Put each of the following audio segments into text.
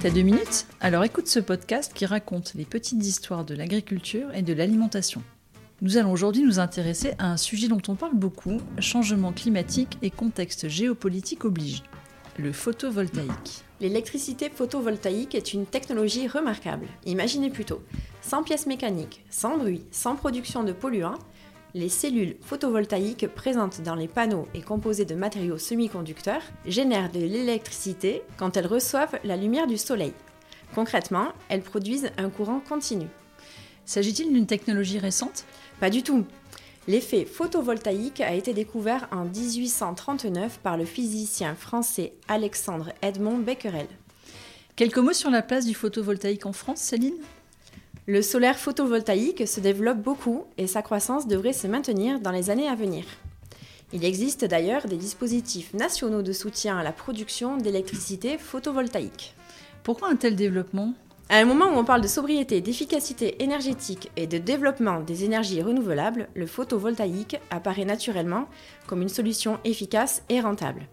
T'as deux minutes Alors écoute ce podcast qui raconte les petites histoires de l'agriculture et de l'alimentation. Nous allons aujourd'hui nous intéresser à un sujet dont on parle beaucoup, changement climatique et contexte géopolitique oblige, le photovoltaïque. L'électricité photovoltaïque est une technologie remarquable. Imaginez plutôt, sans pièces mécaniques, sans bruit, sans production de polluants, les cellules photovoltaïques présentes dans les panneaux et composées de matériaux semi-conducteurs génèrent de l'électricité quand elles reçoivent la lumière du soleil. Concrètement, elles produisent un courant continu. S'agit-il d'une technologie récente? Pas du tout. L'effet photovoltaïque a été découvert en 1839 par le physicien français Alexandre Edmond Becquerel. Quelques mots sur la place du photovoltaïque en France, Céline? Le solaire photovoltaïque se développe beaucoup et sa croissance devrait se maintenir dans les années à venir. Il existe d'ailleurs des dispositifs nationaux de soutien à la production d'électricité photovoltaïque. Pourquoi un tel développement? À un moment où on parle de sobriété, d'efficacité énergétique et de développement des énergies renouvelables, le photovoltaïque apparaît naturellement comme une solution efficace et rentable.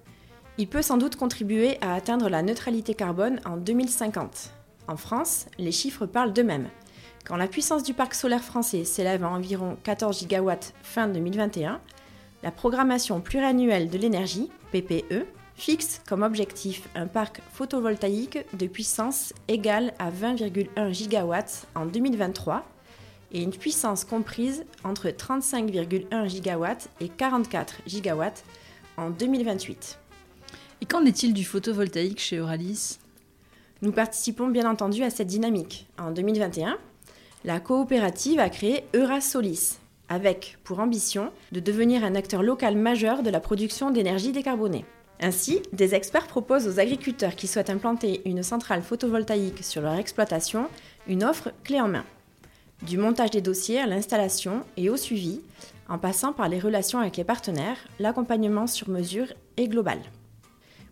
Il peut sans doute contribuer à atteindre la neutralité carbone en 2050. En France, les chiffres parlent d'eux-mêmes. Quand la puissance du parc solaire français s'élève à environ 14 gigawatts fin 2021, la programmation pluriannuelle de l'énergie, PPE, fixe comme objectif un parc photovoltaïque de puissance égale à 20,1 gigawatts en 2023 et une puissance comprise entre 35,1 gigawatts et 44 gigawatts en 2028. Et qu'en est-il du photovoltaïque chez Euralis? Nous participons bien entendu à cette dynamique. En 2021, la coopérative a créé Eurasolis, avec pour ambition de devenir un acteur local majeur de la production d'énergie décarbonée. Ainsi, des experts proposent aux agriculteurs qui souhaitent implanter une centrale photovoltaïque sur leur exploitation une offre clé en main. Du montage des dossiers à l'installation et au suivi, en passant par les relations avec les partenaires, l'accompagnement sur mesure est global.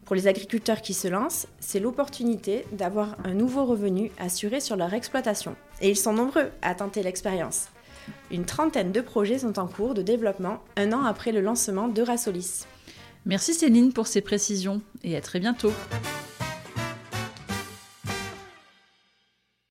Pour les agriculteurs qui se lancent, c'est l'opportunité d'avoir un nouveau revenu assuré sur leur exploitation. Et ils sont nombreux à tenter l'expérience. Une trentaine de projets sont en cours de développement un an après le lancement d'Eurasolis. Merci Céline pour ces précisions et à très bientôt.